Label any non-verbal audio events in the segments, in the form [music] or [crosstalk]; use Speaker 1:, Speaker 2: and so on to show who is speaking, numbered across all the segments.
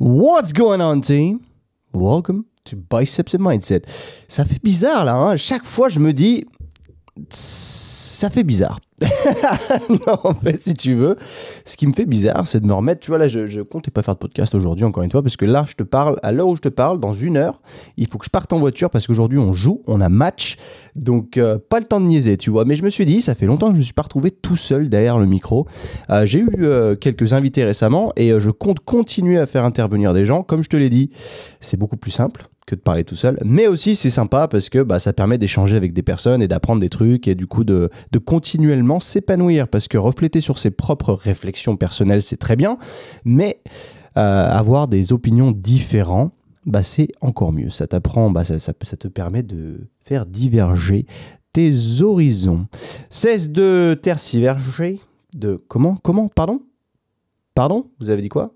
Speaker 1: What's going on, team? Welcome to Biceps and Mindset. Ça fait bizarre là, hein? chaque fois je me dis, ça fait bizarre. [laughs] non, en fait, si tu veux, ce qui me fait bizarre, c'est de me remettre. Tu vois, là, je, je comptais pas faire de podcast aujourd'hui, encore une fois, parce que là, je te parle, à l'heure où je te parle, dans une heure, il faut que je parte en voiture parce qu'aujourd'hui, on joue, on a match. Donc, euh, pas le temps de niaiser, tu vois. Mais je me suis dit, ça fait longtemps que je me suis pas retrouvé tout seul derrière le micro. Euh, J'ai eu euh, quelques invités récemment et je compte continuer à faire intervenir des gens. Comme je te l'ai dit, c'est beaucoup plus simple que de parler tout seul. Mais aussi, c'est sympa parce que bah, ça permet d'échanger avec des personnes et d'apprendre des trucs et du coup de, de continuellement s'épanouir. Parce que refléter sur ses propres réflexions personnelles, c'est très bien. Mais euh, avoir des opinions différentes, bah, c'est encore mieux. Ça t'apprend, bah, ça, ça, ça te permet de faire diverger tes horizons. Cesse de tergiverger. De comment? Comment? Pardon? Pardon? Vous avez dit quoi?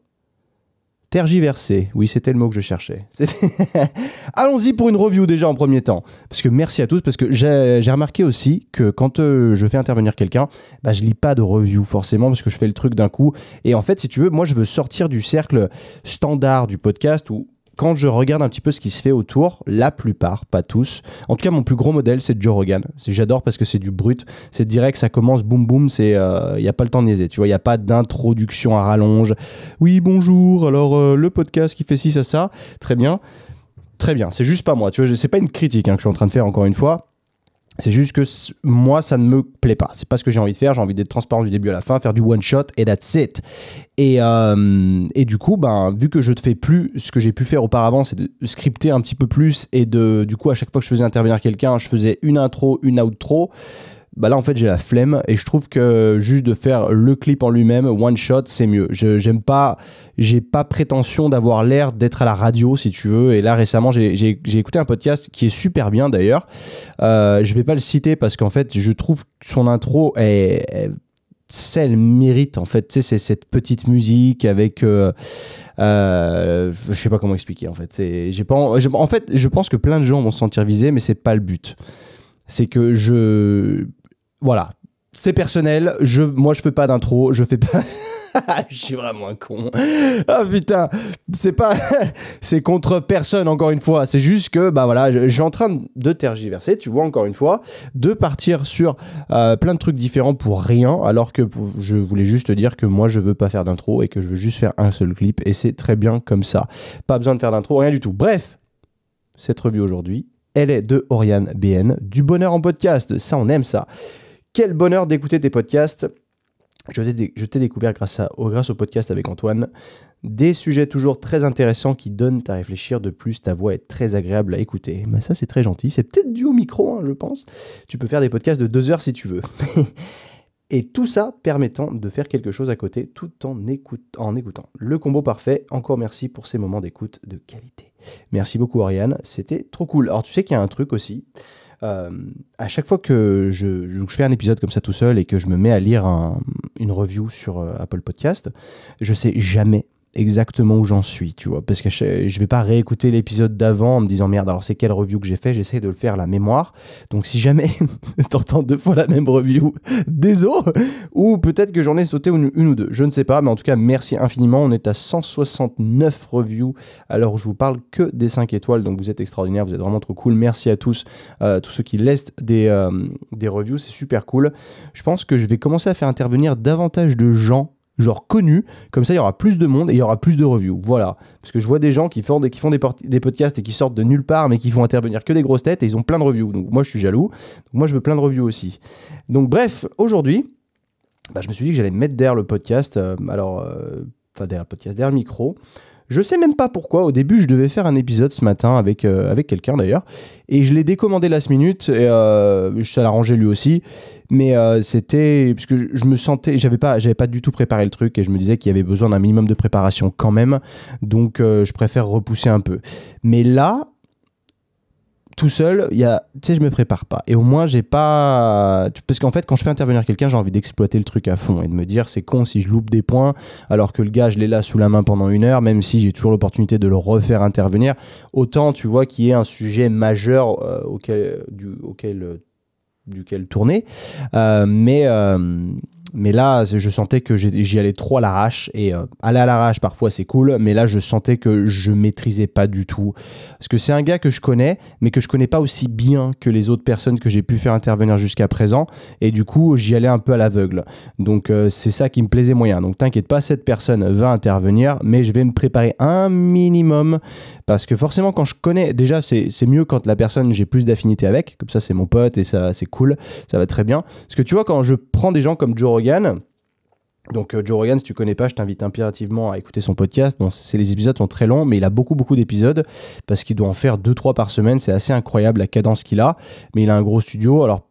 Speaker 1: Tergiverser, oui, c'était le mot que je cherchais. [laughs] Allons-y pour une review déjà en premier temps. Parce que merci à tous, parce que j'ai remarqué aussi que quand euh, je fais intervenir quelqu'un, bah, je lis pas de review forcément, parce que je fais le truc d'un coup. Et en fait, si tu veux, moi je veux sortir du cercle standard du podcast où quand je regarde un petit peu ce qui se fait autour, la plupart, pas tous, en tout cas mon plus gros modèle c'est Joe Rogan. J'adore parce que c'est du brut, c'est direct, ça commence boum boum, il euh, n'y a pas le temps de niaiser, tu vois, il n'y a pas d'introduction à rallonge. Oui, bonjour, alors euh, le podcast qui fait ci, ça, ça, très bien. Très bien, c'est juste pas moi, tu vois, c'est pas une critique hein, que je suis en train de faire encore une fois. C'est juste que moi, ça ne me plaît pas. C'est pas ce que j'ai envie de faire. J'ai envie d'être transparent du début à la fin, faire du one shot et that's it. Et, euh, et du coup, ben, vu que je ne fais plus ce que j'ai pu faire auparavant, c'est de scripter un petit peu plus et de, du coup, à chaque fois que je faisais intervenir quelqu'un, je faisais une intro, une outro bah là en fait j'ai la flemme et je trouve que juste de faire le clip en lui-même one shot c'est mieux. J'aime pas j'ai pas prétention d'avoir l'air d'être à la radio si tu veux. Et là récemment j'ai écouté un podcast qui est super bien d'ailleurs. Euh, je vais pas le citer parce qu'en fait je trouve que son intro est, celle mérite en fait. Tu sais c'est cette petite musique avec euh, euh, je sais pas comment expliquer en fait. Pas en fait je pense que plein de gens vont se sentir visés mais c'est pas le but. C'est que je voilà, c'est personnel. Je, moi, je fais pas d'intro. Je fais pas. [laughs] je suis vraiment un con. Ah putain, c'est pas, [laughs] c'est contre personne encore une fois. C'est juste que bah voilà, je, je, suis en train de tergiverser. Tu vois encore une fois, de partir sur euh, plein de trucs différents pour rien, alors que je voulais juste te dire que moi, je veux pas faire d'intro et que je veux juste faire un seul clip et c'est très bien comme ça. Pas besoin de faire d'intro, rien du tout. Bref, cette revue aujourd'hui, elle est de Oriane BN, du bonheur en podcast. Ça, on aime ça. Quel bonheur d'écouter tes podcasts. Je t'ai découvert grâce, à, au podcast avec Antoine. Des sujets toujours très intéressants qui donnent à réfléchir. De plus, ta voix est très agréable à écouter. Mais ça, c'est très gentil. C'est peut-être dû au micro, hein, je pense. Tu peux faire des podcasts de deux heures si tu veux. [laughs] Et tout ça permettant de faire quelque chose à côté tout en, en écoutant. Le combo parfait. Encore merci pour ces moments d'écoute de qualité. Merci beaucoup, Oriane. C'était trop cool. Alors, tu sais qu'il y a un truc aussi. Euh, à chaque fois que je, fais un épisode comme ça tout seul et que je me mets à lire un, une review sur euh, Apple Podcast, je sais jamais exactement où j'en suis, tu vois, parce que je, vais pas réécouter l'épisode d'avant en me disant merde, alors c'est quelle review que j'ai fait, j'essaie de le faire à la mémoire. Donc si jamais [laughs] t'entends deux fois la même review, [laughs] désolé, ou peut-être que j'en ai sauté une, ou deux, je ne sais pas, mais en tout cas merci infiniment. On est à 169 reviews. Alors je vous parle que des 5 étoiles, donc vous êtes extraordinaires, vous êtes vraiment trop cool. Merci à tous, euh, tous ceux qui laissent des, euh, des reviews, c'est super cool. Je pense que je vais commencer à faire intervenir davantage de gens genre connu, comme ça il y aura plus de monde et il y aura plus de reviews. Voilà. Parce que je vois des gens qui font des, qui font des, des, podcasts et qui sortent de nulle part mais qui font intervenir que des grosses têtes et ils ont plein de reviews. Donc moi je suis jaloux. Moi je veux plein de reviews aussi. Donc bref, aujourd'hui, bah, je me suis dit que j'allais me mettre derrière le podcast. Euh, alors, euh, enfin derrière le podcast, derrière le micro. Je sais même pas pourquoi. Au début, je devais faire un épisode ce matin avec, euh, avec quelqu'un d'ailleurs. Et je l'ai décommandé last minute. Et euh, ça l'arrangeait lui aussi. Mais euh, c'était. Parce que je me sentais. J'avais pas, j'avais pas du tout préparé le truc. Et je me disais qu'il y avait besoin d'un minimum de préparation quand même. Donc, euh, je préfère repousser un peu. Mais là, tout seul, il y a, tu sais, je me prépare pas. Et au moins, j'ai pas. Parce qu'en fait, quand je fais intervenir quelqu'un, j'ai envie d'exploiter le truc à fond et de me dire, c'est con si je loupe des points, alors que le gars, je l'ai là sous la main pendant une heure, même si j'ai toujours l'opportunité de le refaire intervenir. Autant, tu vois, qu'il y ait un sujet majeur euh, auquel, auquel, duquel tourner. Euh, mais. Mais là, je sentais que j'y allais trop à l'arrache. Et euh, aller à l'arrache, parfois, c'est cool. Mais là, je sentais que je maîtrisais pas du tout. Parce que c'est un gars que je connais, mais que je connais pas aussi bien que les autres personnes que j'ai pu faire intervenir jusqu'à présent. Et du coup, j'y allais un peu à l'aveugle. Donc, euh, c'est ça qui me plaisait moyen. Donc, t'inquiète pas, cette personne va intervenir. Mais je vais me préparer un minimum. Parce que forcément, quand je connais, déjà, c'est mieux quand la personne, j'ai plus d'affinité avec. Comme ça, c'est mon pote et ça, c'est cool. Ça va très bien. Parce que tu vois, quand je prends des gens comme Joe Rogan, donc euh, Joe Rogan, si tu connais pas, je t'invite impérativement à écouter son podcast. Donc c'est les épisodes sont très longs, mais il a beaucoup beaucoup d'épisodes parce qu'il doit en faire 2-3 par semaine. C'est assez incroyable la cadence qu'il a. Mais il a un gros studio. Alors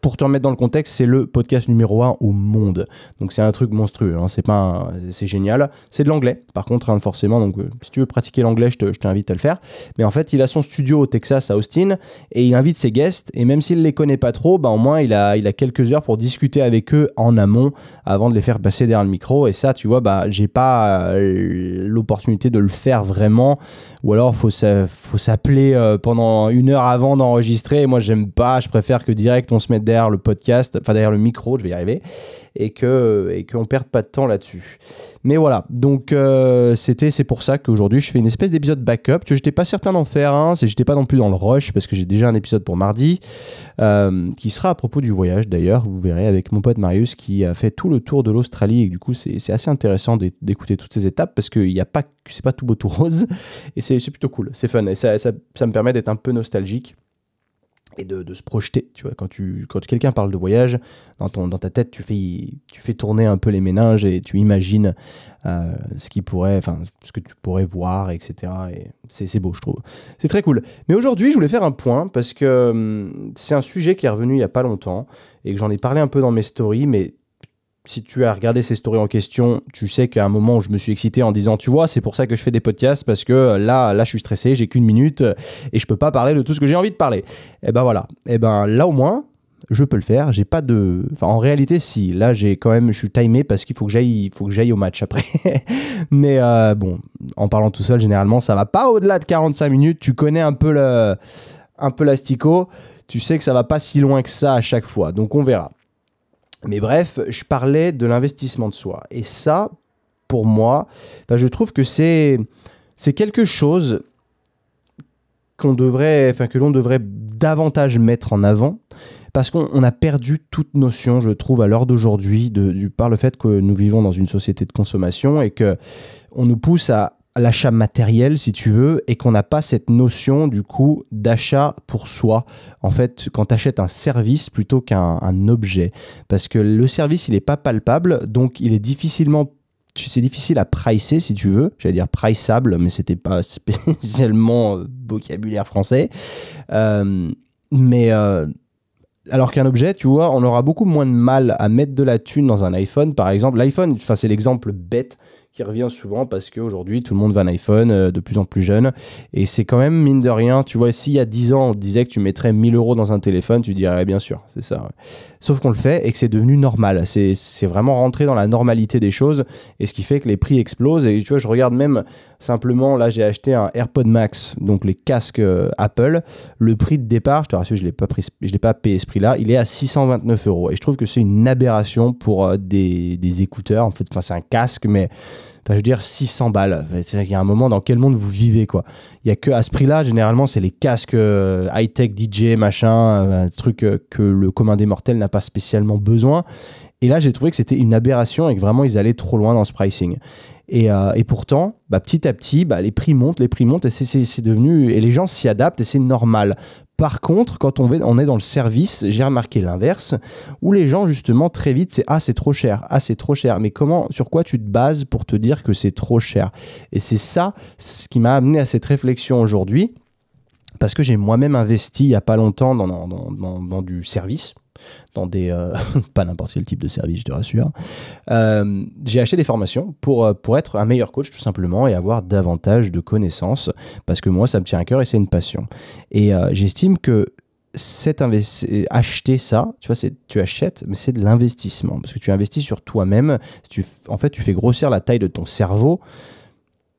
Speaker 1: pour te remettre dans le contexte, c'est le podcast numéro 1 au monde. Donc c'est un truc monstrueux, hein. c'est pas c'est génial. C'est de l'anglais, par contre, hein, forcément. Donc euh, si tu veux pratiquer l'anglais, je t'invite à le faire. Mais en fait, il a son studio au Texas, à Austin, et il invite ses guests. Et même s'il les connaît pas trop, bah, au moins il a, il a quelques heures pour discuter avec eux en amont avant de les faire passer derrière le micro. Et ça, tu vois, bah j'ai pas euh, l'opportunité de le faire vraiment. Ou alors faut faut s'appeler euh, pendant une heure avant d'enregistrer. Moi, j'aime pas. Je préfère que direct on se mette derrière le podcast, enfin derrière le micro, je vais y arriver, et que et qu'on perde pas de temps là-dessus. Mais voilà, donc euh, c'était c'est pour ça qu'aujourd'hui je fais une espèce d'épisode backup que j'étais pas certain d'en faire un, c'est j'étais pas non plus dans le rush parce que j'ai déjà un épisode pour mardi euh, qui sera à propos du voyage d'ailleurs, vous verrez avec mon pote Marius qui a fait tout le tour de l'Australie et du coup c'est assez intéressant d'écouter toutes ces étapes parce qu'il n'y a pas c'est pas tout beau tout rose et c'est plutôt cool, c'est fun et ça, ça me permet d'être un peu nostalgique et de, se projeter. Tu vois, quand, tu, quand quelqu'un parle de voyage, dans, ton, dans ta tête, tu fais, tu fais tourner un peu les méninges et tu imagines euh, ce qui pourrait, ce que tu pourrais voir, etc. Et c'est beau, je trouve. C'est très cool. Mais aujourd'hui, je voulais faire un point parce que hum, c'est un sujet qui est revenu il y a pas longtemps et que j'en ai parlé un peu dans mes stories, mais si tu as regardé ces stories en question, tu sais qu'à un moment je me suis excité en disant, tu vois, c'est pour ça que je fais des podcasts parce que euh, là, là, je suis stressé, j'ai qu'une minute euh, et je peux pas parler de tout ce que j'ai envie de parler. Et eh ben voilà. Et eh ben là au moins, je peux le faire. J'ai pas de. Enfin, en réalité, si. Là, j'ai quand même. Je suis timé parce qu'il faut que j'aille. faut que j'aille au match après. [laughs] Mais euh, bon, en parlant tout seul, généralement, ça va pas au-delà de 45 minutes. Tu connais un peu le, un peu l'astico. Tu sais que ça va pas si loin que ça à chaque fois. Donc, on verra. Mais bref, je parlais de l'investissement de soi. Et ça, pour moi, je trouve que c'est, quelque chose qu'on devrait, enfin, que l'on devrait davantage mettre en avant. Parce qu'on a perdu toute notion, je trouve, à l'heure d'aujourd'hui, par le fait que nous vivons dans une société de consommation et que on nous pousse à l'achat matériel, si tu veux, et qu'on n'a pas cette notion du coup d'achat pour soi. En fait, quand tu achètes un service plutôt qu'un objet. Parce que le service, il n'est pas palpable, donc il est difficilement c'est difficile à pricer si tu veux, j'allais dire priceable, mais c'était pas spécialement vocabulaire français. Euh, mais euh, alors qu'un objet, tu vois, on aura beaucoup moins de mal à mettre de la thune dans un iPhone, par exemple. L'iPhone, c'est l'exemple bête revient souvent parce qu'aujourd'hui, tout le monde va un iPhone euh, de plus en plus jeune. Et c'est quand même, mine de rien, tu vois, s'il y a 10 ans, on disait que tu mettrais 1000 euros dans un téléphone, tu dirais bien sûr, c'est ça. Sauf qu'on le fait et que c'est devenu normal. C'est vraiment rentré dans la normalité des choses et ce qui fait que les prix explosent. Et tu vois, je regarde même simplement, là, j'ai acheté un AirPod Max, donc les casques euh, Apple. Le prix de départ, je te rassure, je ne l'ai pas payé ce prix-là, il est à 629 euros. Et je trouve que c'est une aberration pour euh, des, des écouteurs. En fait, c'est un casque, mais je veux dire 600 balles. Il y a un moment dans quel monde vous vivez quoi? Il y a que à ce prix-là, généralement, c'est les casques euh, high-tech DJ machin, euh, truc euh, que le commun des mortels n'a pas spécialement besoin. Et là, j'ai trouvé que c'était une aberration et que vraiment ils allaient trop loin dans ce pricing. Et, et pourtant, bah, petit à petit, bah, les prix montent, les prix montent et c'est devenu et les gens s'y adaptent et c'est normal. Par contre, quand on, est dans le service, j'ai remarqué l'inverse, où les gens, justement, très vite, c'est Ah, c'est trop cher, ah, c'est trop cher. Mais comment, sur quoi tu te bases pour te dire que c'est trop cher? Et c'est ça ce qui m'a amené à cette réflexion aujourd'hui, parce que j'ai moi-même investi il n'y a pas longtemps dans du service, euh, [laughs] pas n'importe quel type de service, je te rassure. Euh, j'ai acheté des formations pour, euh, pour être un meilleur coach tout simplement et avoir davantage de connaissances parce que moi ça me tient à cœur et c'est une passion. Et j'estime que cet acheter ça, tu vois, tu achètes, mais c'est de l'investissement parce que tu investis sur toi-même. En fait, tu fais grossir la taille de ton cerveau,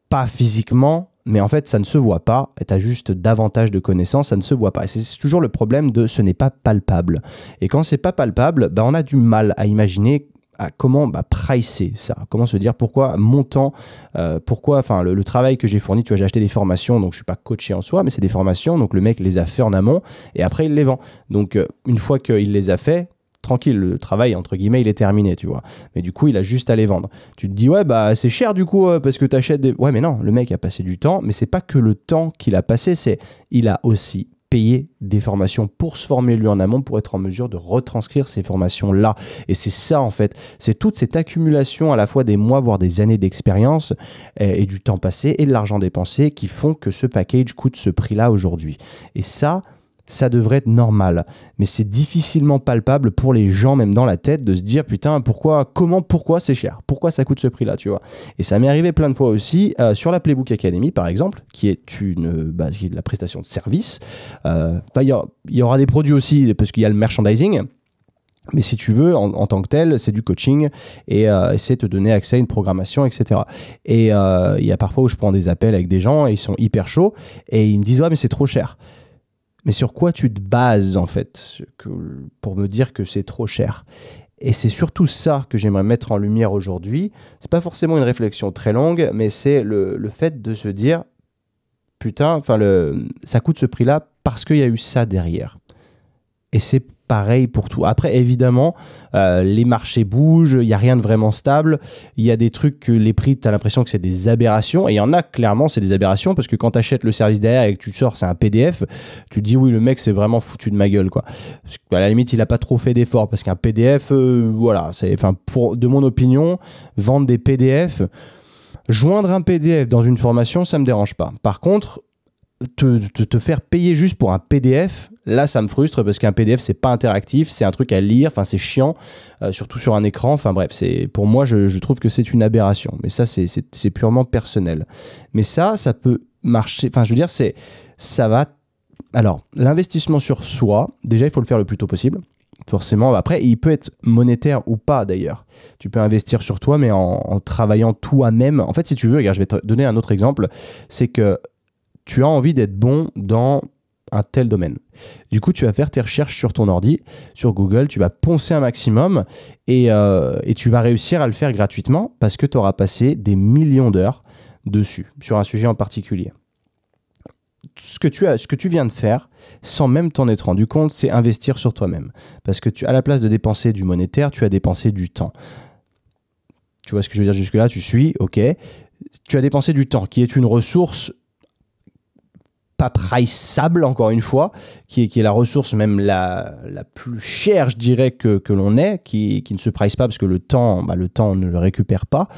Speaker 1: pas physiquement, mais en fait, ça ne se voit pas. Tu as juste davantage de connaissances, ça ne se voit pas. C'est toujours le problème de ce n'est pas palpable. Et quand c'est pas palpable, bah, on a du mal à imaginer à comment bah, pricer ça, comment se dire pourquoi mon temps, euh, pourquoi, enfin le, travail que j'ai fourni, tu vois, j'ai acheté des formations, donc je suis pas coaché en soi, mais c'est des formations, donc le mec les a fait en amont et après il les vend. Donc euh, une fois qu'il les a fait, tranquille, le travail entre guillemets il est terminé, tu vois. Mais du coup il a juste à les vendre. Tu te dis ouais bah c'est cher du coup euh, parce que tu achètes des, ouais mais non, le mec a passé du temps, mais c'est pas que le temps qu'il a passé, c'est il a aussi payer des formations pour se former lui en amont pour être en mesure de retranscrire ces formations là et c'est ça en fait c'est toute cette accumulation à la fois des mois voire des années d'expérience et, et, du temps passé et de l'argent dépensé qui font que ce package coûte ce prix là aujourd'hui et ça ça devrait être normal. Mais c'est difficilement palpable pour les gens, même dans la tête, de se dire putain, pourquoi, comment, pourquoi c'est cher? Pourquoi ça coûte ce prix-là, tu vois? Et ça m'est arrivé plein de fois aussi euh, sur la Playbook Academy, par exemple, qui est une bah, qui est de la prestation de service. Euh, il y, aura des produits aussi, parce qu'il y a le merchandising. Mais si tu veux, en, tant que tel, c'est du coaching et euh, c'est te donner accès à une programmation, etc. Et il y a parfois où je prends des appels avec des gens et ils sont hyper chauds et ils me disent ouais mais c'est trop cher. Mais sur quoi tu te bases en fait? Pour me dire que c'est trop cher et c'est surtout ça que j'aimerais mettre en lumière aujourd'hui. C'est pas forcément une réflexion très longue, mais c'est le, le, fait de se dire putain, enfin ça coûte ce prix-là parce qu'il y a eu ça derrière. Et c'est pareil pour tout. Après, évidemment, euh, les marchés bougent, il n'y a rien de vraiment stable. Il y a des trucs que les prix, tu as l'impression que c'est des aberrations. Et il y en a clairement, c'est des aberrations parce que quand tu achètes le service derrière et que tu sors, c'est un PDF, tu te dis oui, le mec, c'est vraiment foutu de ma gueule. Quoi. à la limite, il n'a pas trop fait d'efforts parce qu'un PDF, euh, voilà, c'est, enfin, pour, de mon opinion, vendre des PDF. Joindre un PDF dans une formation, ça me dérange pas. Par contre, te, te, faire payer juste pour un PDF, là ça me frustre parce qu'un PDF c'est pas interactif, c'est un truc à lire, enfin c'est chiant, euh, surtout sur un écran. Enfin bref, c'est pour moi je, trouve que c'est une aberration. Mais ça c'est purement personnel. Mais ça, ça peut marcher. Enfin je veux dire c'est ça va. Alors l'investissement sur soi, déjà il faut le faire le plus tôt possible. Forcément, après, il peut être monétaire ou pas d'ailleurs. Tu peux investir sur toi, mais en, en travaillant toi-même. En fait, si tu veux, regarde, je vais te donner un autre exemple. C'est que tu as envie d'être bon dans un tel domaine. Du coup, tu vas faire tes recherches sur ton ordi, sur Google, tu vas poncer un maximum et, euh, et tu vas réussir à le faire gratuitement parce que tu auras passé des millions d'heures dessus, sur un sujet en particulier. Ce que, tu as, ce que tu viens de faire, sans même t'en être rendu compte, c'est investir sur toi-même. Parce que tu, à la place de dépenser du monétaire, tu as dépensé du temps. Tu vois ce que je veux dire jusque-là? Tu suis, ok. Tu as dépensé du temps, qui est une ressource pas priceable, encore une fois, qui est, qui est la ressource même la, la plus chère, je dirais, que, que l'on ait, qui, qui ne se price pas parce que le temps, bah, le temps, ne le récupère pas.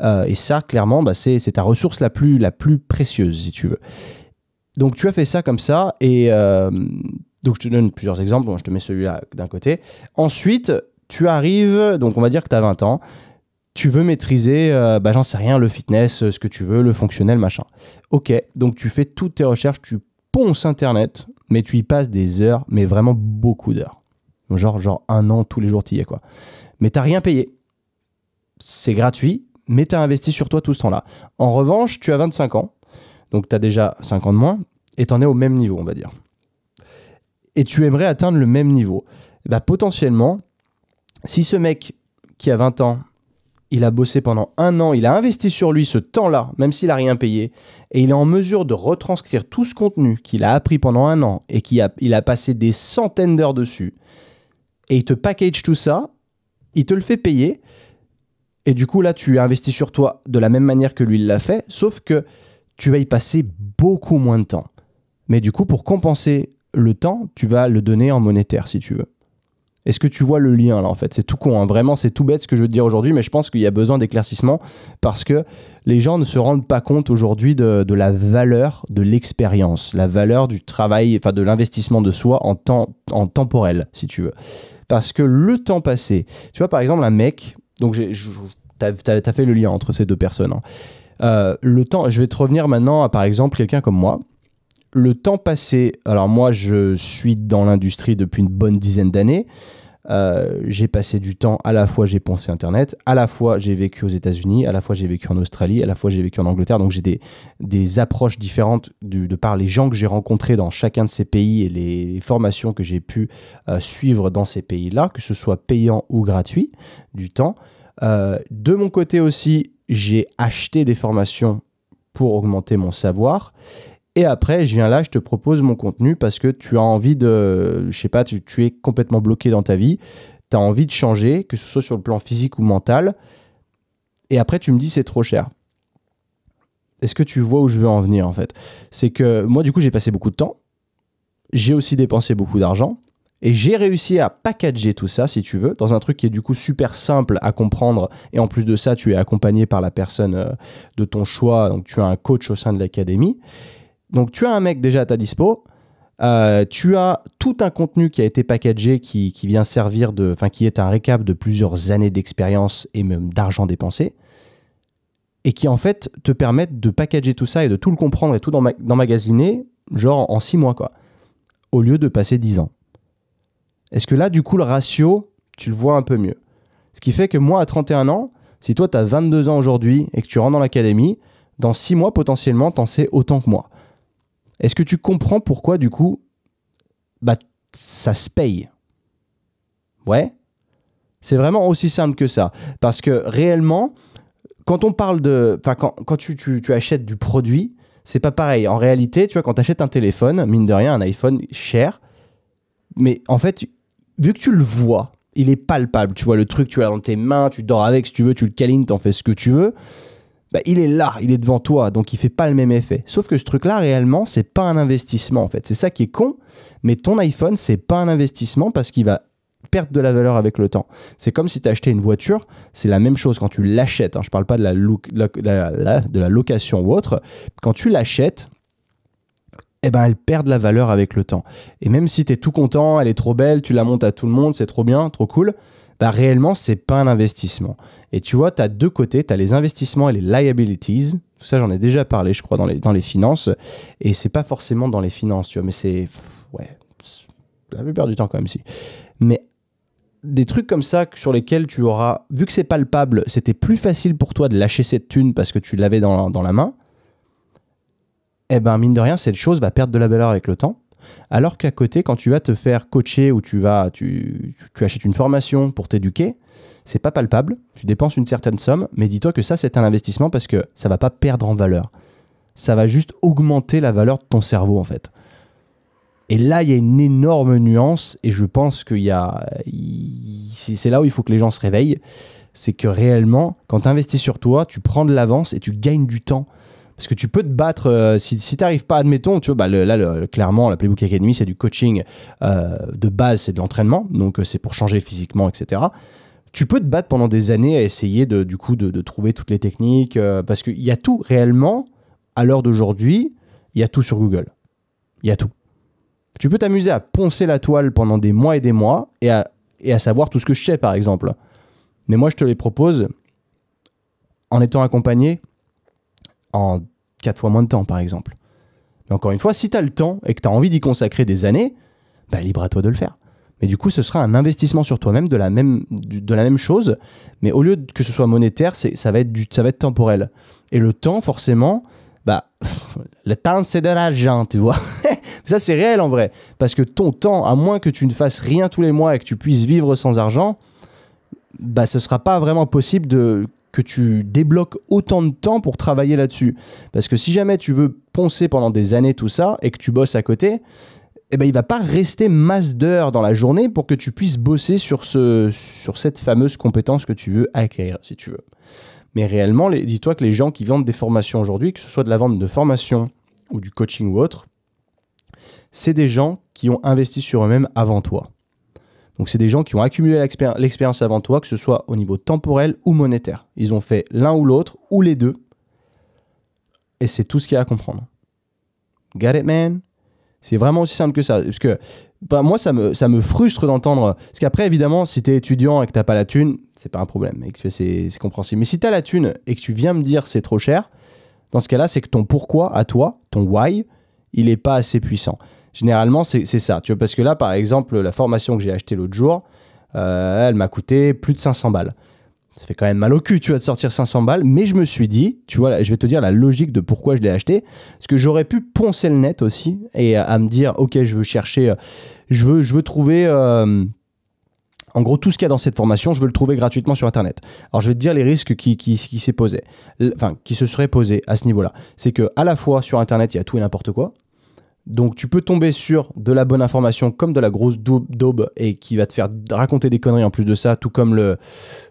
Speaker 1: Euh, et ça, clairement, bah, c'est ta ressource la plus, la plus précieuse, si tu veux. Donc, tu as fait ça comme ça, et euh, donc je te donne plusieurs exemples. Je te mets celui-là d'un côté. Ensuite, tu arrives, donc on va dire que tu as 20 ans, tu veux maîtriser, euh, bah, j'en sais rien, le fitness, euh, ce que tu veux, le fonctionnel, machin. Ok, donc tu fais toutes tes recherches, tu ponces Internet, mais tu y passes des heures, mais vraiment beaucoup d'heures. Genre, genre un an, tous les jours, tu y es, quoi. Mais t'as rien payé. C'est gratuit, mais tu as investi sur toi tout ce temps-là. En revanche, tu as 25 ans, donc tu as déjà 5 ans de moins, et tu en es au même niveau, on va dire. Et tu aimerais atteindre le même niveau. Bah, potentiellement, si ce mec qui a 20 ans il a bossé pendant un an, il a investi sur lui ce temps-là, même s'il n'a rien payé, et il est en mesure de retranscrire tout ce contenu qu'il a appris pendant un an et qu'il a, passé des centaines d'heures dessus, et il te package tout ça, il te le fait payer, et du coup là tu investis sur toi de la même manière que lui l'a fait, sauf que tu vas y passer beaucoup moins de temps. Mais du coup pour compenser le temps, tu vas le donner en monétaire si tu veux. Est-ce que tu vois le lien là en fait? C'est tout con, hein. vraiment c'est tout bête ce que je veux te dire aujourd'hui, mais je pense qu'il y a besoin d'éclaircissement parce que les gens ne se rendent pas compte aujourd'hui de, la valeur de l'expérience, la valeur du travail, enfin de l'investissement de soi en temps en temporel, si tu veux. Parce que le temps passé, tu vois par exemple un mec, donc tu as, fait le lien entre ces deux personnes. Hein. Euh, le temps, je vais te revenir maintenant à par exemple quelqu'un comme moi le temps passé, alors moi je suis dans l'industrie depuis une bonne dizaine d'années, euh, j'ai passé du temps, à la fois j'ai pensé Internet, à la fois j'ai vécu aux États-Unis, à la fois j'ai vécu en Australie, à la fois j'ai vécu en Angleterre. Donc j'ai des, approches différentes de, par les gens que j'ai rencontrés dans chacun de ces pays et les formations que j'ai pu euh, suivre dans ces pays-là, que ce soit payant ou gratuit, du temps. Euh, de mon côté aussi, j'ai acheté des formations pour augmenter mon savoir. Et après, je viens là, je te propose mon contenu parce que tu as envie de, je sais pas, tu, es complètement bloqué dans ta vie, tu as envie de changer, que ce soit sur le plan physique ou mental. Et après, tu me dis c'est trop cher. Est-ce que tu vois où je veux en venir en fait? C'est que moi, du coup, j'ai passé beaucoup de temps. J'ai aussi dépensé beaucoup d'argent. Et j'ai réussi à packager tout ça, si tu veux, dans un truc qui est du coup super simple à comprendre. Et en plus de ça, tu es accompagné par la personne euh, de ton choix. Donc, tu as un coach au sein de l'académie. Donc tu as un mec déjà à ta dispo, euh, tu as tout un contenu qui a été packagé qui, vient servir de, enfin qui est un récap de plusieurs années d'expérience et même d'argent dépensé, et qui en fait te permettent de packager tout ça et de tout le comprendre et tout d'emmagasiner, genre en six mois quoi, au lieu de passer dix ans. Est-ce que là du coup le ratio, tu le vois un peu mieux? Ce qui fait que moi à 31 ans, si toi tu as 22 ans aujourd'hui et que tu rentres dans l'académie, dans six mois potentiellement t'en sais autant que moi. Est-ce que tu comprends pourquoi, du coup, bah, ça se paye? Ouais. C'est vraiment aussi simple que ça. Parce que réellement, quand on parle de. Quand, quand tu, tu, achètes du produit, c'est pas pareil. En réalité, tu vois, quand tu achètes un téléphone, mine de rien, un iPhone cher, mais en fait, vu que tu le vois, il est palpable. Tu vois le truc, tu as dans tes mains, tu dors avec si tu veux, tu le câlines, t'en fais ce que tu veux. Bah, il est là, il est devant toi, donc il fait pas le même effet. Sauf que ce truc-là, réellement, c'est pas un investissement en fait. C'est ça qui est con, mais ton iPhone, c'est pas un investissement parce qu'il va perdre de la valeur avec le temps. C'est comme si tu achetais une voiture, c'est la même chose quand tu l'achètes. Hein, je parle pas de la, location ou autre. Quand tu l'achètes, eh ben, elle perd de la valeur avec le temps. Et même si tu es tout content, elle est trop belle, tu la montes à tout le monde, c'est trop bien, trop cool, bah réellement, c'est pas un investissement. Et tu vois, tu as deux côtés, tu as les investissements et les liabilities. Tout ça, j'en ai déjà parlé, je crois, dans les, dans les finances. Et c'est pas forcément dans les finances, tu vois, mais c'est. Ouais, la plupart du temps, quand même, si. Mais des trucs comme ça sur lesquels tu auras. Vu que c'est palpable, c'était plus facile pour toi de lâcher cette thune parce que tu l'avais dans, dans la main. Eh ben, mine de rien, cette chose va perdre de la valeur avec le temps. Alors qu'à côté, quand tu vas te faire coacher ou tu vas, tu, achètes une formation pour t'éduquer, c'est pas palpable. Tu dépenses une certaine somme, mais dis-toi que ça, c'est un investissement parce que ça va pas perdre en valeur. Ça va juste augmenter la valeur de ton cerveau, en fait. Et là, il y a une énorme nuance, et je pense qu'il y a. C'est là où il faut que les gens se réveillent. C'est que réellement, quand tu investis sur toi, tu prends de l'avance et tu gagnes du temps. Parce que tu peux te battre, euh, si, tu n'arrives pas, admettons, tu vois, bah, là, clairement, la Playbook Academy, c'est du coaching euh, de base, c'est de l'entraînement, donc euh, c'est pour changer physiquement, etc. Tu peux te battre pendant des années à essayer de, du coup de, trouver toutes les techniques, parce qu'il y a tout réellement, à l'heure d'aujourd'hui, il y a tout sur Google. Il y a tout. Tu peux t'amuser à poncer la toile pendant des mois et des mois et à savoir tout ce que je sais, par exemple. Mais moi, je te les propose en étant accompagné en 4 fois moins de temps, par exemple. Mais encore une fois, si tu as le temps et que tu as envie d'y consacrer des années, bah, libre à toi de le faire. Mais du coup, ce sera un investissement sur toi-même de, la même, de la même chose, mais au lieu que ce soit monétaire, ça va, être du, ça va être temporel. Et le temps, forcément, bah, [laughs] le temps, c'est de l'argent, tu vois. [laughs] ça, c'est réel en vrai. Parce que ton temps, à moins que tu ne fasses rien tous les mois et que tu puisses vivre sans argent, bah, ce sera pas vraiment possible de que tu débloques autant de temps pour travailler là-dessus. Parce que si jamais tu veux poncer pendant des années tout ça et que tu bosses à côté, eh ben, il va pas rester masse d'heures dans la journée pour que tu puisses bosser sur, ce, sur cette fameuse compétence que tu veux acquérir, si tu veux. Mais réellement, dis-toi que les gens qui vendent des formations aujourd'hui, que ce soit de la vente de formation ou du coaching ou autre, c'est des gens qui ont investi sur eux-mêmes avant toi. Donc c'est des gens qui ont accumulé l'expérience avant toi, que ce soit au niveau temporel ou monétaire. Ils ont fait l'un ou l'autre, ou les deux. Et c'est tout ce qu'il y a à comprendre. Got it, man? C'est vraiment aussi simple que ça. Parce que bah, moi, ça me, ça me frustre d'entendre. Parce qu'après, évidemment, si tu es étudiant et que tu pas la thune, c'est pas un problème. C'est compréhensible. Mais si tu as la thune et que tu viens me dire c'est trop cher, dans ce cas-là, c'est que ton pourquoi à toi, ton why, il n'est pas assez puissant. Généralement, c'est ça. Tu vois, parce que là, par exemple, la formation que j'ai achetée l'autre jour, Euh, elle m'a coûté plus de 500 balles. Ça fait quand même mal au cul, tu vois, de sortir 500 balles. Mais je me suis dit, tu vois, je vais te dire la logique de pourquoi je l'ai acheté. Parce que j'aurais pu poncer le net aussi et à me dire, ok, je veux chercher, je veux, je veux trouver. En gros, tout ce qu'il y a dans cette formation, je veux le trouver gratuitement sur Internet. Alors, je vais te dire les risques qui s'est posé, enfin, qui se seraient posés à ce niveau-là. C'est que à la fois sur Internet, il y a tout et n'importe quoi. Donc, tu peux tomber sur de la bonne information comme de la grosse daube et qui va te faire raconter des conneries en plus de ça, tout comme le,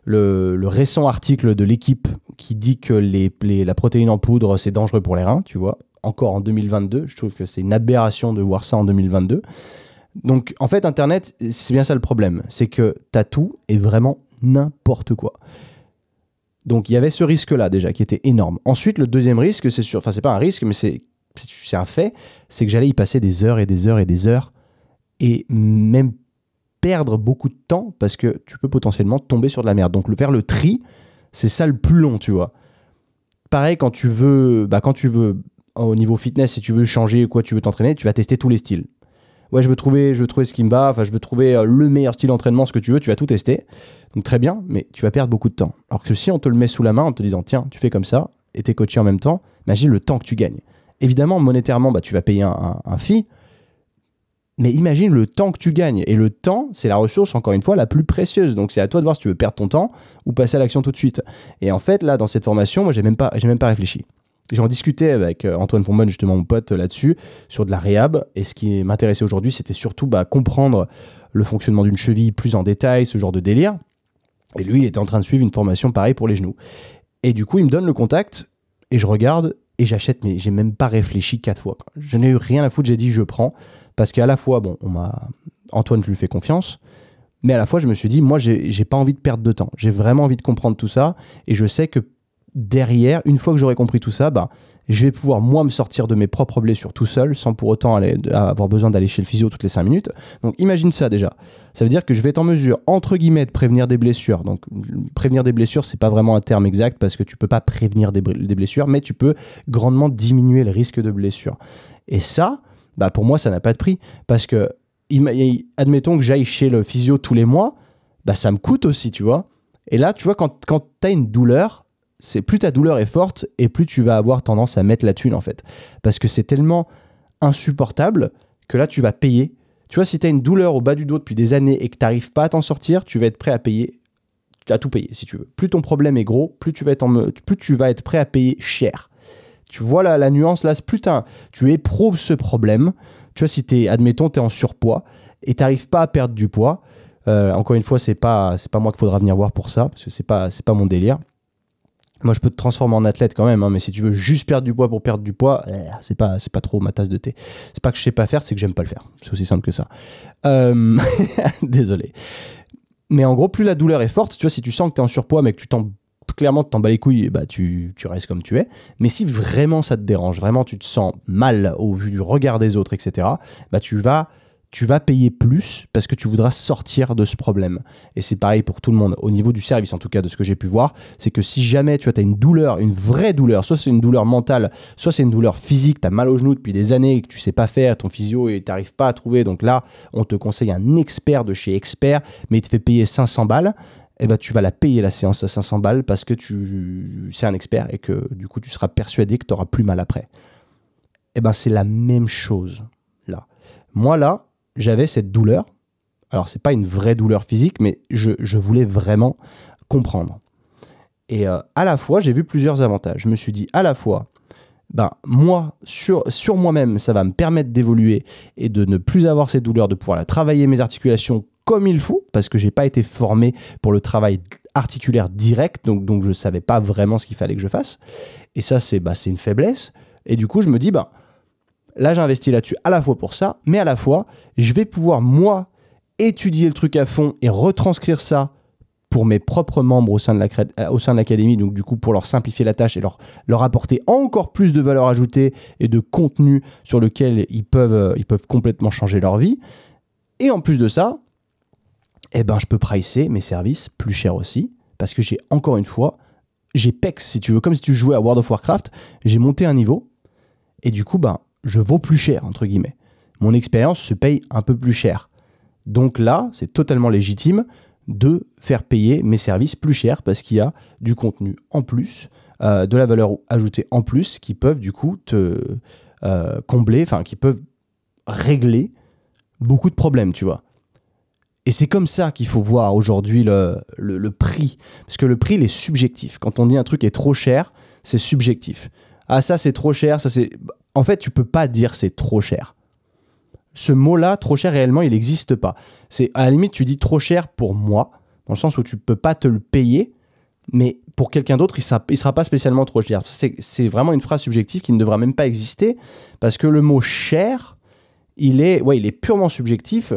Speaker 1: le, récent article de l'équipe qui dit que les, la protéine en poudre, c'est dangereux pour les reins, tu vois. Encore en 2022, je trouve que c'est une aberration de voir ça en 2022. Donc en fait, Internet, c'est bien ça le problème. C'est que tu as tout et vraiment n'importe quoi. Donc il y avait ce risque-là déjà qui était énorme. Ensuite, le deuxième risque, c'est sûr, enfin c'est pas un risque, mais c'est un fait, c'est que j'allais y passer des heures et des heures et des heures et même perdre beaucoup de temps parce que tu peux potentiellement tomber sur de la merde. Donc le faire le tri, c'est ça le plus long, tu vois. Pareil quand tu veux, bah, quand tu veux au niveau fitness, si tu veux changer quoi, tu veux t'entraîner, tu vas tester tous les styles ouais, je veux trouver, je veux trouver ce qui me va, enfin, je veux trouver euh, le meilleur style d'entraînement, ce que tu veux, tu vas tout tester. Donc très bien, mais tu vas perdre beaucoup de temps. Alors que si on te le met sous la main en te disant, tiens, tu fais comme ça, et t'es coaché en même temps, imagine le temps que tu gagnes. Évidemment, monétairement, bah, tu vas payer un, un, fee, mais imagine le temps que tu gagnes. Et le temps, c'est la ressource, encore une fois, la plus précieuse. Donc c'est à toi de voir si tu veux perdre ton temps ou passer à l'action tout de suite. Et en fait, là, dans cette formation, moi, j'ai même pas, j'ai même pas réfléchi. J'en discutais avec euh, Antoine Fourmon, justement mon pote, là-dessus, sur de la réhab. Et ce qui m'intéressait aujourd'hui, c'était surtout bah, comprendre le fonctionnement d'une cheville plus en détail, ce genre de délire. Et lui, il était en train de suivre une formation pareille pour les genoux. Et du coup, il me donne le contact et je regarde et j'achète, mais j'ai même pas réfléchi quatre fois. Je n'ai eu rien à foutre, j'ai dit je prends. Parce qu'à la fois, bon, on m'a. Antoine, je lui fais confiance. Mais à la fois, je me suis dit, moi, j'ai pas envie de perdre de temps. J'ai vraiment envie de comprendre tout ça. Et je sais que derrière, une fois que j'aurai compris tout ça, bah, je vais pouvoir moi me sortir de mes propres blessures tout seul sans pour autant aller, avoir besoin d'aller chez le physio toutes les 5 minutes. Donc imagine ça déjà. Ça veut dire que je vais être en mesure, entre guillemets, de prévenir des blessures. Donc prévenir des blessures, c'est pas vraiment un terme exact parce que tu peux pas prévenir des, blessures, mais tu peux grandement diminuer le risque de blessure. Et ça, bah pour moi, ça n'a pas de prix parce que admettons que j'aille chez le physio tous les mois, bah ça me coûte aussi, tu vois. Et là, tu vois, quand, quand tu as une douleur, c'est plus ta douleur est forte et plus tu vas avoir tendance à mettre la thune en fait. Parce que c'est tellement insupportable que là tu vas payer. Tu vois, si tu as une douleur au bas du dos depuis des années et que tu n'arrives pas à t'en sortir, tu vas être prêt à payer, à tout payer si tu veux. Plus ton problème est gros, plus tu vas être, plus tu vas être prêt à payer cher. Tu vois la, la nuance là, plus tu éprouves ce problème. Tu vois, si tu admettons, tu es en surpoids et tu n'arrives pas à perdre du poids, euh, encore une fois, c'est pas, c'est pas moi qu'il faudra venir voir pour ça, parce que c'est pas, c'est pas mon délire. Moi, je peux te transformer en athlète quand même, hein, mais si tu veux juste perdre du poids pour perdre du poids, eh, c'est pas, c'est pas trop ma tasse de thé. C'est pas que je sais pas faire, c'est que j'aime pas le faire. C'est aussi simple que ça. Euh, [laughs] désolé. Mais en gros, plus la douleur est forte, tu vois, si tu sens que tu es en surpoids, mais que tu t'en clairement t'en bats les couilles, bah tu, tu restes comme tu es. Mais si vraiment ça te dérange, vraiment tu te sens mal au vu du regard des autres, etc., bah tu vas tu vas payer plus parce que tu voudras sortir de ce problème. Et c'est pareil pour tout le monde. Au niveau du service, en tout cas, de ce que j'ai pu voir, c'est que si jamais tu as une douleur, une vraie douleur, soit c'est une douleur mentale, soit c'est une douleur physique, tu as mal au genou depuis des années et que tu sais pas faire, ton physio et t'arrives pas à trouver, donc là, on te conseille un expert de chez Expert, mais il te fait payer 500 balles. Eh ben, tu vas la payer la séance à 500 balles parce que tu c'est un expert et que du coup tu seras persuadé que tu auras plus mal après. Eh ben c'est la même chose là. Moi là, j'avais cette douleur. Alors, c'est pas une vraie douleur physique, mais je, voulais vraiment comprendre. Et euh, à la fois, j'ai vu plusieurs avantages. Je me suis dit, à la fois, ben, moi, sur, sur moi-même, ça va me permettre d'évoluer et de ne plus avoir cette douleur, de pouvoir travailler mes articulations comme il faut, parce que j'ai pas été formé pour le travail articulaire direct, donc, donc je savais pas vraiment ce qu'il fallait que je fasse. Et ça, c'est bah, une faiblesse. Et du coup, je me dis, ben, Là, j'investis là-dessus à la fois pour ça, mais à la fois, je vais pouvoir, moi, étudier le truc à fond et retranscrire ça pour mes propres membres au sein de l'académie, donc du coup pour leur simplifier la tâche et leur, leur apporter encore plus de valeur ajoutée et de contenu sur lequel ils peuvent, euh, ils peuvent complètement changer leur vie. Et en plus de ça, eh ben, je peux pricer mes services plus cher aussi, parce que j'ai encore une fois, j'ai PEX si tu veux, comme si tu jouais à World of Warcraft, j'ai monté un niveau, et du coup, ben, je vaux plus cher, entre guillemets. Mon expérience se paye un peu plus cher. Donc là, c'est totalement légitime de faire payer mes services plus cher parce qu'il y a du contenu en plus, euh, de la valeur ajoutée en plus qui peuvent du coup te euh, combler, enfin qui peuvent régler beaucoup de problèmes, tu vois. Et c'est comme ça qu'il faut voir aujourd'hui le, le, prix. Parce que le prix, il est subjectif. Quand on dit un truc est trop cher, c'est subjectif. Ah, ça, c'est trop cher, ça, c'est. En fait, tu peux pas dire c'est trop cher. Ce mot-là, trop cher, réellement, il n'existe pas. C'est à la limite, tu dis trop cher pour moi, dans le sens où tu peux pas te le payer, mais pour quelqu'un d'autre, il sera, sera pas spécialement trop cher. C'est vraiment une phrase subjective qui ne devra même pas exister, parce que le mot cher, il est, ouais, il est purement subjectif.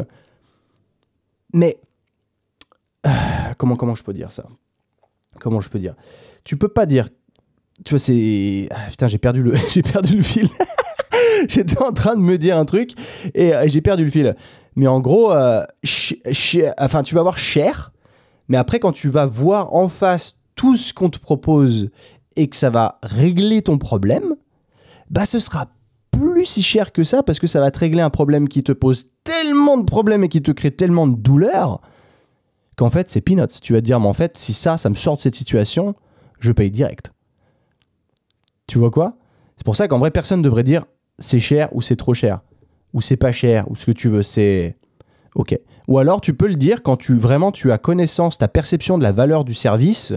Speaker 1: Mais euh, comment comment je peux dire ça? Comment je peux dire? Tu peux pas dire. Tu vois, c'est ah, putain, j'ai perdu le [laughs] j'ai perdu le fil. [laughs] J'étais en train de me dire un truc et euh, j'ai perdu le fil. Mais en gros, euh, enfin, tu vas voir cher, mais après, quand tu vas voir en face tout ce qu'on te propose et que ça va régler ton problème, bah ce sera plus si cher que ça parce que ça va te régler un problème qui te pose tellement de problèmes et qui te crée tellement de douleur qu'en fait c'est peanuts. Tu vas te dire, mais en fait, si ça, ça me sort de cette situation, je paye direct. Tu vois quoi? C'est pour ça qu'en vrai, personne ne devrait dire c'est cher ou c'est trop cher ou c'est pas cher ou ce que tu veux, c'est ok. Ou alors tu peux le dire quand tu vraiment tu as connaissance, ta perception de la valeur du service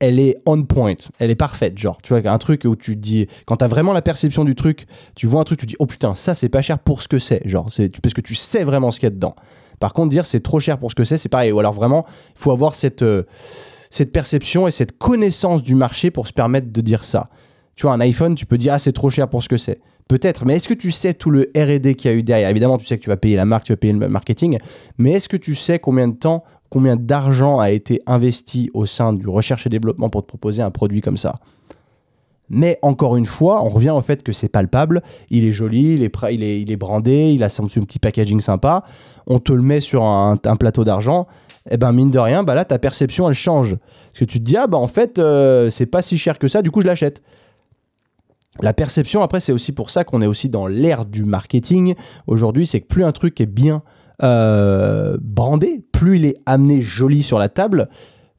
Speaker 1: elle est on point, elle est parfaite. Genre, tu vois, un truc où tu te dis, quand tu as vraiment la perception du truc, tu vois un truc, tu te dis, oh putain, ça c'est pas cher pour ce que c'est. Genre, c'est parce que tu sais vraiment ce qu'il y a dedans. Par contre, dire c'est trop cher pour ce que c'est, c'est pareil. Ou alors vraiment, il faut avoir cette, euh, cette perception et cette connaissance du marché pour se permettre de dire ça. Tu vois, un iPhone, tu peux dire, ah, c'est trop cher pour ce que c'est. Peut-être, mais est-ce que tu sais tout le RD qu'il y a eu derrière? Évidemment, tu sais que tu vas payer la marque, tu vas payer le marketing, mais est-ce que tu sais combien de temps combien d'argent a été investi au sein du recherche et développement pour te proposer un produit comme ça? Mais encore une fois, on revient au fait que c'est palpable, il est joli, il est, il brandé, il a son petit packaging sympa, on te le met sur un, plateau d'argent, et eh ben mine de rien, bah là ta perception elle change. Parce que tu te dis, ah bah en fait, euh, c'est pas si cher que ça, du coup je l'achète. La perception, après, c'est aussi pour ça qu'on est aussi dans l'ère du marketing aujourd'hui, c'est que plus un truc est bien euh, brandé, plus il est amené joli sur la table,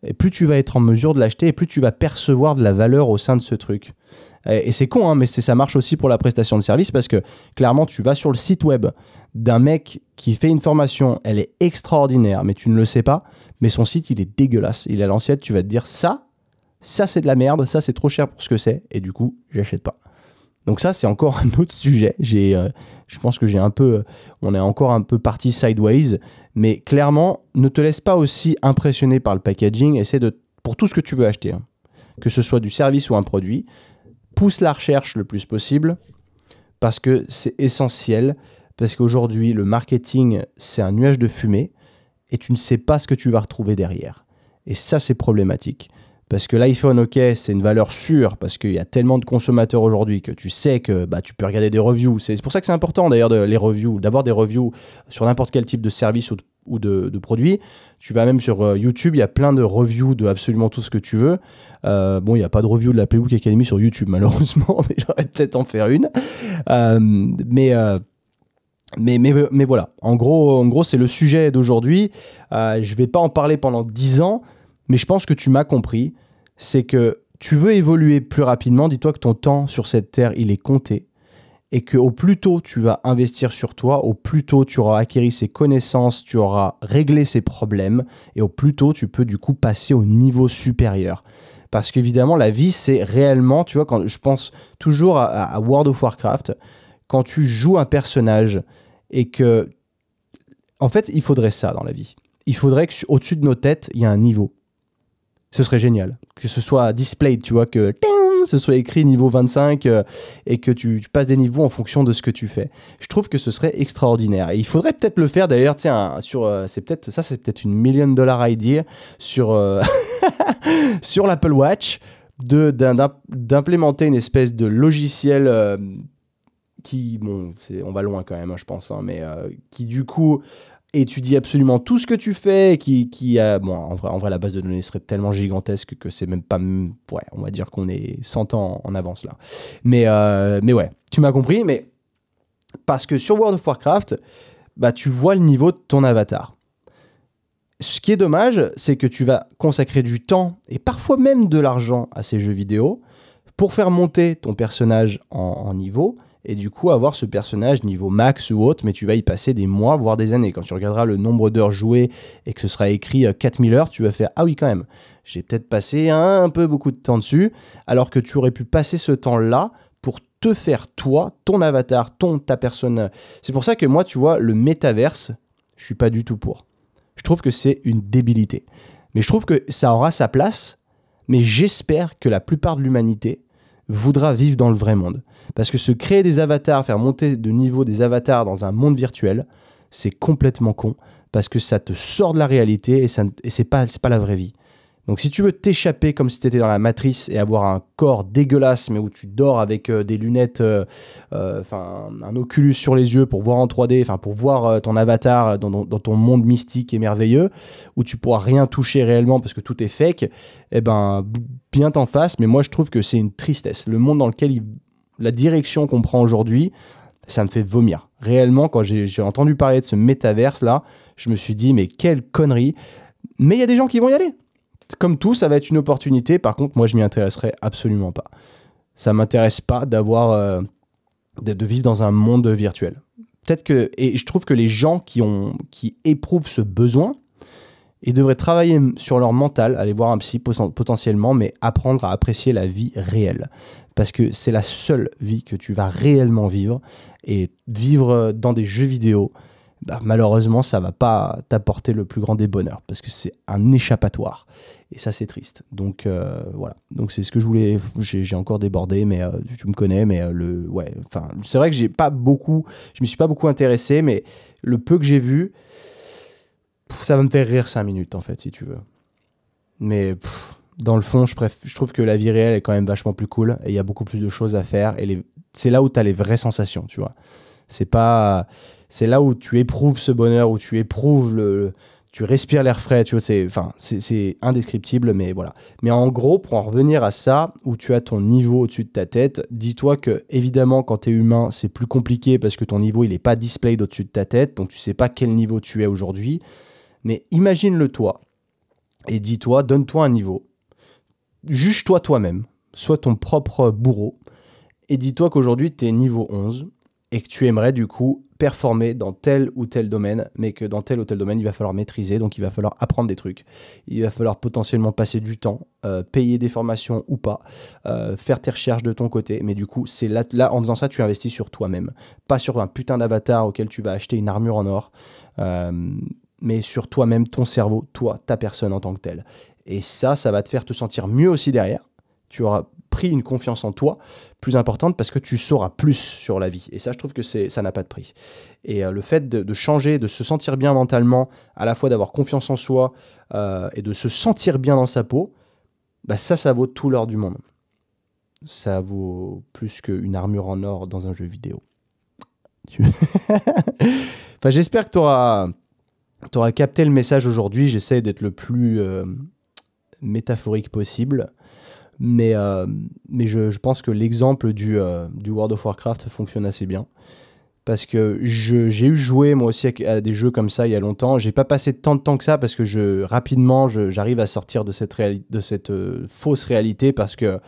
Speaker 1: et plus tu vas être en mesure de l'acheter, et plus tu vas percevoir de la valeur au sein de ce truc. Et, c'est con, hein, mais ça marche aussi pour la prestation de service parce que clairement, tu vas sur le site web d'un mec qui fait une formation, elle est extraordinaire, mais tu ne le sais pas, mais son site, il est dégueulasse. Il est à l'ancienne, tu vas te dire ça, ça c'est de la merde, ça c'est trop cher pour ce que c'est, et du coup, j'achète pas. Donc ça, c'est encore [laughs] un autre sujet. Euh, je pense que j'ai un peu, on est encore un peu parti sideways, mais clairement, ne te laisse pas aussi impressionner par le packaging. Essaie de, pour tout ce que tu veux acheter, hein, que ce soit du service ou un produit, pousse la recherche le plus possible parce que c'est essentiel. Parce qu'aujourd'hui, le marketing, c'est un nuage de fumée et tu ne sais pas ce que tu vas retrouver derrière. Et ça, c'est problématique. Parce que l'iPhone, ok, c'est une valeur sûre, parce qu'il y a tellement de consommateurs aujourd'hui que tu sais que bah, tu peux regarder des reviews. C'est pour ça que c'est important d'ailleurs les reviews, d'avoir des reviews sur n'importe quel type de service ou de, de, produit. Tu vas même sur euh, YouTube, il y a plein de reviews de absolument tout ce que tu veux. Euh, bon, il n'y a pas de review de la Playbook Academy sur YouTube, [laughs] malheureusement, mais j'aurais peut-être en faire une. Euh, mais. Mais, mais, mais, voilà, en gros, en gros c'est le sujet d'aujourd'hui. je ne vais pas en parler pendant 10 ans, mais je pense que tu m'as compris. C'est que tu veux évoluer plus rapidement. Dis-toi que ton temps sur cette terre, il est compté. Et que au plus tôt tu vas investir sur toi, au plus tôt tu auras acquis ces connaissances, tu auras réglé ces problèmes, et au plus tôt tu peux du coup passer au niveau supérieur. Parce qu'évidemment, la vie, c'est réellement, tu vois, quand je pense toujours à, à World of Warcraft, quand tu joues un personnage et que. En fait, il faudrait ça dans la vie. Il faudrait qu'au-dessus de nos têtes, il y ait un niveau ce serait génial. Que ce soit displayed, tu vois, que ce soit écrit niveau 25 euh, et que tu, passes des niveaux en fonction de ce que tu fais. Je trouve que ce serait extraordinaire. Et il faudrait peut-être le faire d'ailleurs, tiens, sur, euh, c'est peut-être, ça c'est peut-être une million dollar idea sur, euh, [laughs] sur l'Apple Watch de, d'implémenter une espèce de logiciel qui, bon, on va loin quand même, hein, je pense, hein, mais qui du coup étudie absolument tout ce que tu fais, qui, qui a, bon, en vrai, en vrai, la base de données serait tellement gigantesque que c'est même pas, ouais, on va dire qu'on est 100 ans en avance là. Mais, euh, mais ouais, tu m'as compris, mais parce que sur World of Warcraft, bah, tu vois le niveau de ton avatar. ce qui est dommage, c'est que tu vas consacrer du temps et parfois même de l'argent à ces jeux vidéo pour faire monter ton personnage en, niveau et du coup avoir ce personnage niveau max ou autre, mais tu vas y passer des mois, voire des années. Quand tu regarderas le nombre d'heures jouées et que ce sera écrit 4000 heures, tu vas faire Ah oui, quand même, j'ai peut-être passé un, peu beaucoup de temps dessus, alors que tu aurais pu passer ce temps-là pour te faire toi, ton avatar, ton, ta personne. C'est pour ça que moi, tu vois, le métaverse, je suis pas du tout pour. Je trouve que c'est une débilité. Mais je trouve que ça aura sa place, mais j'espère que la plupart de l'humanité voudra vivre dans le vrai monde. Parce que se créer des avatars, faire monter de niveau des avatars dans un monde virtuel, c'est complètement con, parce que ça te sort de la réalité et, ça, et pas la vraie vie. Donc si tu veux t'échapper comme si tu étais dans la matrice et avoir un corps dégueulasse, mais où tu dors avec euh, des lunettes, euh, euh, enfin un Oculus sur les yeux pour voir en 3D, enfin pour voir ton avatar dans, ton monde mystique et merveilleux, où tu pourras rien toucher réellement parce que tout est fake, eh ben bien t'en face. Mais moi je trouve que c'est une tristesse. Le monde dans lequel la direction qu'on prend aujourd'hui, ça me fait vomir. Réellement, quand j'ai entendu parler de ce métaverse là, je me suis dit mais quelle connerie. Mais il y a des gens qui vont y aller comme tout, ça va être une opportunité. Par contre, moi, je m'y intéresserai absolument pas. Ça m'intéresse pas d'avoir euh, de vivre dans un monde virtuel. Et je trouve que les gens qui qui éprouvent ce besoin, ils devraient travailler sur leur mental, aller voir un psy potentiellement, mais apprendre à apprécier la vie réelle. Parce que c'est la seule vie que tu vas réellement vivre. Et vivre dans des jeux vidéo, bah, malheureusement, ça va pas t'apporter le plus grand des bonheurs parce que c'est un échappatoire. Et ça, c'est triste. Donc euh, voilà. Donc c'est ce que je voulais. J'ai encore débordé, mais euh, tu me connais. Mais euh, le, ouais. Enfin, c'est vrai que j'ai pas beaucoup. Je me suis pas beaucoup intéressé, mais le peu que j'ai vu, ça va me faire rire 5 minutes en fait, si tu veux. Mais dans le fond, je, je trouve que la vie réelle est quand même vachement plus cool et il y a beaucoup plus de choses à faire. Et c'est là où tu as les vraies sensations, tu vois. C'est pas c'est là où tu éprouves ce bonheur, où tu éprouves le, tu respires l'air frais, tu c'est, enfin, c'est indescriptible, mais voilà. Mais en gros, pour en revenir à ça, où tu as ton niveau au-dessus de ta tête, dis-toi que, évidemment, quand tu es humain, c'est plus compliqué parce que ton niveau, il n'est pas displayed au-dessus de ta tête, donc tu sais pas quel niveau tu es aujourd'hui. Mais imagine-le toi, et dis-toi, donne-toi un niveau. Juge-toi toi-même, sois ton propre bourreau, et dis-toi qu'aujourd'hui, tu es niveau 11, et que tu aimerais du coup performer dans tel ou tel domaine, mais que dans tel ou tel domaine, il va falloir maîtriser, donc il va falloir apprendre des trucs, il va falloir potentiellement passer du temps, euh, payer des formations ou pas, euh, faire tes recherches de ton côté, mais du coup, c'est là, en faisant ça, tu investis sur toi-même, pas sur un putain d'avatar auquel tu vas acheter une armure en or, euh, mais sur toi-même, ton cerveau, toi, ta personne en tant que telle. Et ça, ça va te faire te sentir mieux aussi derrière. Tu auras pris une confiance en toi plus importante parce que tu sauras plus sur la vie. Et ça, je trouve que ça n'a pas de prix. Et euh, le fait de, changer, de se sentir bien mentalement, à la fois d'avoir confiance en soi euh, et de se sentir bien dans sa peau, bah ça, ça vaut tout l'or du monde. Ça vaut plus qu'une armure en or dans un jeu vidéo. [laughs] enfin, j'espère que tu auras, auras, capté le message aujourd'hui. J'essaie d'être le plus euh, métaphorique possible. Mais, euh, mais je, je, pense que l'exemple du, euh, du World of Warcraft fonctionne assez bien. Parce que j'ai eu joué moi aussi à, des jeux comme ça il y a longtemps. J'ai pas passé tant de temps que ça parce que je, rapidement j'arrive à sortir de cette, de cette euh, fausse réalité parce que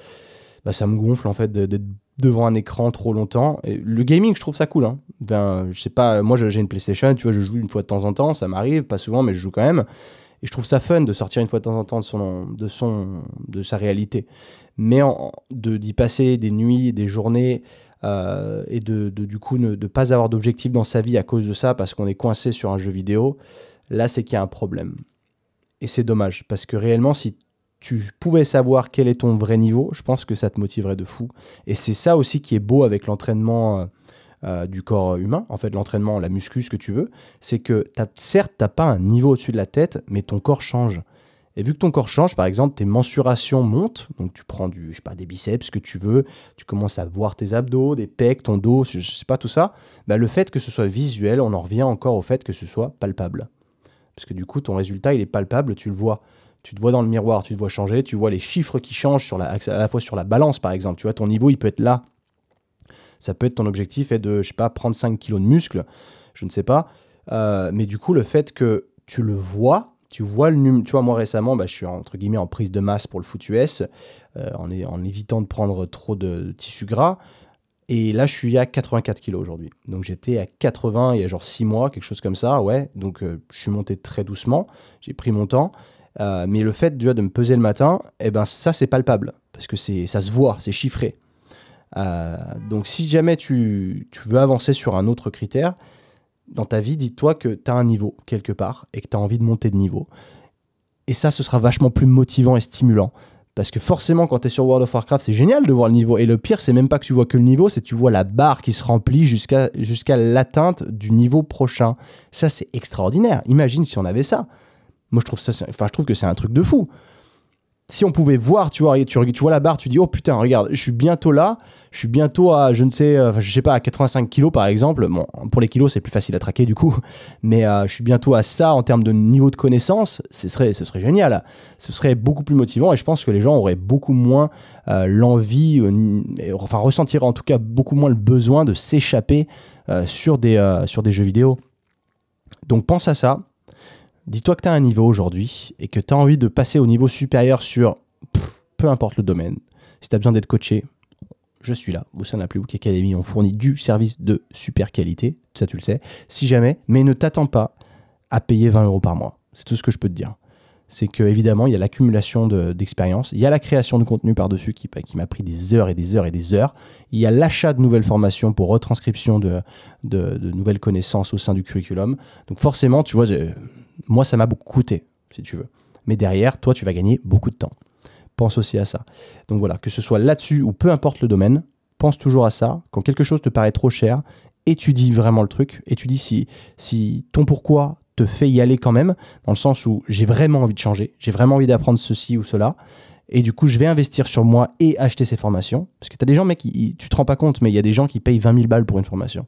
Speaker 1: bah, ça me gonfle en fait d'être devant un écran trop longtemps. Le gaming, je trouve ça cool. Hein. Ben, je sais pas, moi j'ai une PlayStation, tu vois, je joue une fois de temps en temps, ça m'arrive, pas souvent, mais je joue quand même. Et je trouve ça fun de sortir une fois de temps en temps de, son, de, son, de sa réalité. Mais d'y passer des nuits, des journées, euh, et de, du coup ne pas avoir d'objectif dans sa vie à cause de ça, parce qu'on est coincé sur un jeu vidéo, là c'est qu'il y a un problème. Et c'est dommage, parce que réellement, si tu pouvais savoir quel est ton vrai niveau, je pense que ça te motiverait de fou. Et c'est ça aussi qui est beau avec l'entraînement euh, euh, du corps humain, en fait l'entraînement, la muscu, ce que tu veux, c'est que as, certes, tu n'as pas un niveau au-dessus de la tête, mais ton corps change. Et vu que ton corps change, par exemple, tes mensurations montent, donc tu prends du, je sais pas, des biceps, ce que tu veux, tu commences à voir tes abdos, des pecs, ton dos, je sais pas tout ça, bah, le fait que ce soit visuel, on en revient encore au fait que ce soit palpable. Parce que du coup, ton résultat, il est palpable, tu le vois. Tu te vois dans le miroir, tu te vois changer, tu vois les chiffres qui changent sur la, à la fois sur la balance, par exemple. Tu vois, ton niveau, il peut être là ça peut être ton objectif est de, je sais pas, prendre 5 kilos de muscle, je ne sais pas. Euh, mais du coup, le fait que tu le vois, tu vois le numéro. Tu vois, moi récemment, bah, je suis entre guillemets en prise de masse pour le foot US, euh, en, évitant de prendre trop de, tissu gras. Et là, je suis à 84 kilos aujourd'hui. Donc j'étais à 80 il y a genre 6 mois, quelque chose comme ça, ouais. Donc euh, je suis monté très doucement, j'ai pris mon temps. Mais le fait de me peser le matin, eh ben, ça, c'est palpable. Parce que ça se voit, c'est chiffré. Donc si jamais tu, veux avancer sur un autre critère, dans ta vie, dis-toi que tu as un niveau quelque part et que tu as envie de monter de niveau. Et ça, ce sera vachement plus motivant et stimulant. Parce que forcément, quand tu es sur World of Warcraft, c'est génial de voir le niveau. Et le pire, c'est même pas que tu vois que le niveau, c'est que tu vois la barre qui se remplit jusqu'à jusqu'à l'atteinte du niveau prochain. Ça, c'est extraordinaire. Imagine si on avait ça. Moi, je trouve, ça, enfin, je trouve que c'est un truc de fou si on pouvait voir, tu vois, tu, vois la barre, tu dis, oh putain, regarde, je suis bientôt là, je suis bientôt à, je ne sais, euh, je sais pas, à 85 kilos par exemple. Bon, pour les kilos, c'est plus facile à traquer du coup, [laughs] mais euh, je suis bientôt à ça en termes de niveau de connaissance. Ce serait, génial. Ce serait beaucoup plus motivant et je pense que les gens auraient beaucoup moins euh, l'envie, enfin, ressentiraient en tout cas beaucoup moins le besoin de s'échapper sur, sur des jeux vidéo. Donc pense à ça, Dis-toi que tu as un niveau aujourd'hui et que tu as envie de passer au niveau supérieur sur peu importe le domaine. Si tu as besoin d'être coaché, je suis là. Au sein de la Playbook Academy, on fournit du service de super qualité. Ça, tu le sais. Si jamais, mais ne t'attends pas à payer 20 euros par mois. C'est tout ce que je peux te dire. C'est que évidemment, il y a l'accumulation d'expérience, il y a la création de contenu par-dessus qui, m'a pris des heures et des heures et des heures, il y a l'achat de nouvelles formations pour retranscription de, de, de, nouvelles connaissances au sein du curriculum. Donc forcément, tu vois, moi, ça m'a beaucoup coûté, si tu veux. Mais derrière, toi, tu vas gagner beaucoup de temps. Pense aussi à ça. Donc voilà, que ce soit là-dessus ou peu importe le domaine, pense toujours à ça. Quand quelque chose te paraît trop cher, étudie vraiment le truc. Étudie si, si ton pourquoi te fait y aller quand même, dans le sens où j'ai vraiment envie de changer, j'ai vraiment envie d'apprendre ceci ou cela. Et du coup, je vais investir sur moi et acheter ces formations. Parce que tu as des gens, mec, tu te rends pas compte, mais il y a des gens qui payent 20 000 balles pour une formation.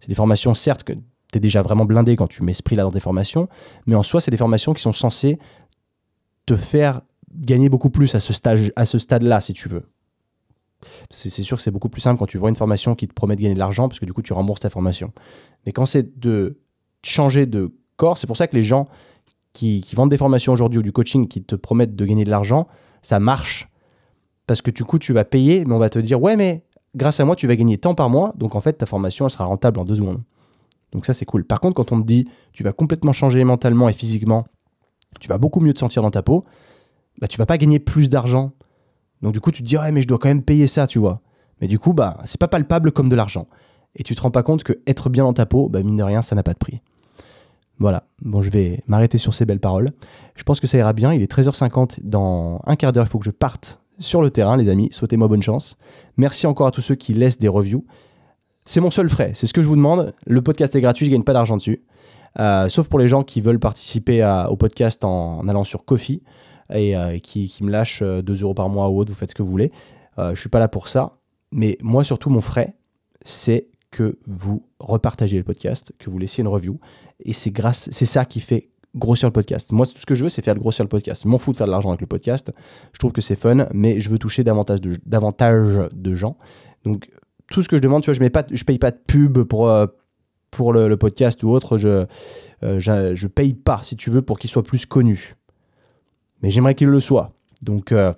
Speaker 1: C'est des formations, certes, que tu déjà vraiment blindé quand tu mets ce prix-là dans tes formations, mais en soi, c'est des formations qui sont censées te faire gagner beaucoup plus à ce, stage, à ce stade-là, si tu veux. C'est sûr que c'est beaucoup plus simple quand tu vois une formation qui te promet de gagner de l'argent, parce que du coup, tu rembourses ta formation. Mais quand c'est de changer de corps, c'est pour ça que les gens qui, qui vendent des formations aujourd'hui ou du coaching qui te promettent de gagner de l'argent, ça marche. Parce que du coup, tu vas payer, mais on va te dire, ouais, mais grâce à moi, tu vas gagner tant par mois, donc en fait, ta formation, elle sera rentable en deux secondes. Donc ça, c'est cool. Par contre, quand on te dit tu vas complètement changer mentalement et physiquement, tu vas beaucoup mieux te sentir dans ta peau, bah, tu vas pas gagner plus d'argent. Donc du coup, tu te dis, ouais, mais je dois quand même payer ça, tu vois. Mais du coup, bah, c'est pas palpable comme de l'argent. Et tu te rends pas compte que être bien dans ta peau, bah, mine de rien, ça n'a pas de prix. Voilà, bon, je vais m'arrêter sur ces belles paroles. Je pense que ça ira bien. Il est 13h50. Dans un quart d'heure, il faut que je parte sur le terrain, les amis. Souhaitez-moi bonne chance. Merci encore à tous ceux qui laissent des reviews. C'est mon seul frais, c'est ce que je vous demande. Le podcast est gratuit, je gagne pas d'argent dessus. Euh, sauf pour les gens qui veulent participer au podcast en, allant sur Kofi et, euh, qui, me lâchent 2 euh, euros par mois ou autre, vous faites ce que vous voulez. je suis pas là pour ça. Mais moi, surtout, mon frais, c'est que vous repartagez le podcast, que vous laissiez une review. Et c'est grâce, c'est ça qui fait grossir le podcast. Moi, tout ce que je veux, c'est faire grossir le podcast. Je m'en fous de faire de l'argent avec le podcast. Je trouve que c'est fun, mais je veux toucher davantage de, davantage de gens. Donc, tout ce que je demande, tu vois, je mets pas, je paye pas de pub pour euh, pour le, podcast ou autre. Je, euh, je, paye pas, si tu veux, pour qu'il soit plus connu. Mais j'aimerais qu'il le soit. Donc euh,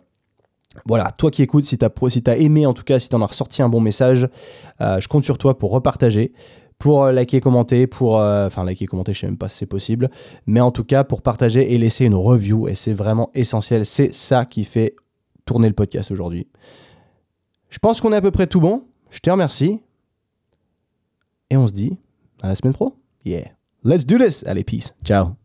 Speaker 1: voilà, toi qui écoutes, si tu as, si as aimé, en tout cas, si tu en as ressorti un bon message, je compte sur toi pour repartager, pour liker, commenter, pour. Enfin, liker, commenter, je sais même pas si c'est possible. Mais en tout cas, pour partager et laisser une review. Et c'est vraiment essentiel. C'est ça qui fait tourner le podcast aujourd'hui. Je pense qu'on est à peu près tout bon. Je te remercie. Et on se dit à la semaine pro. Yeah. Let's do this. Allez, peace. Ciao.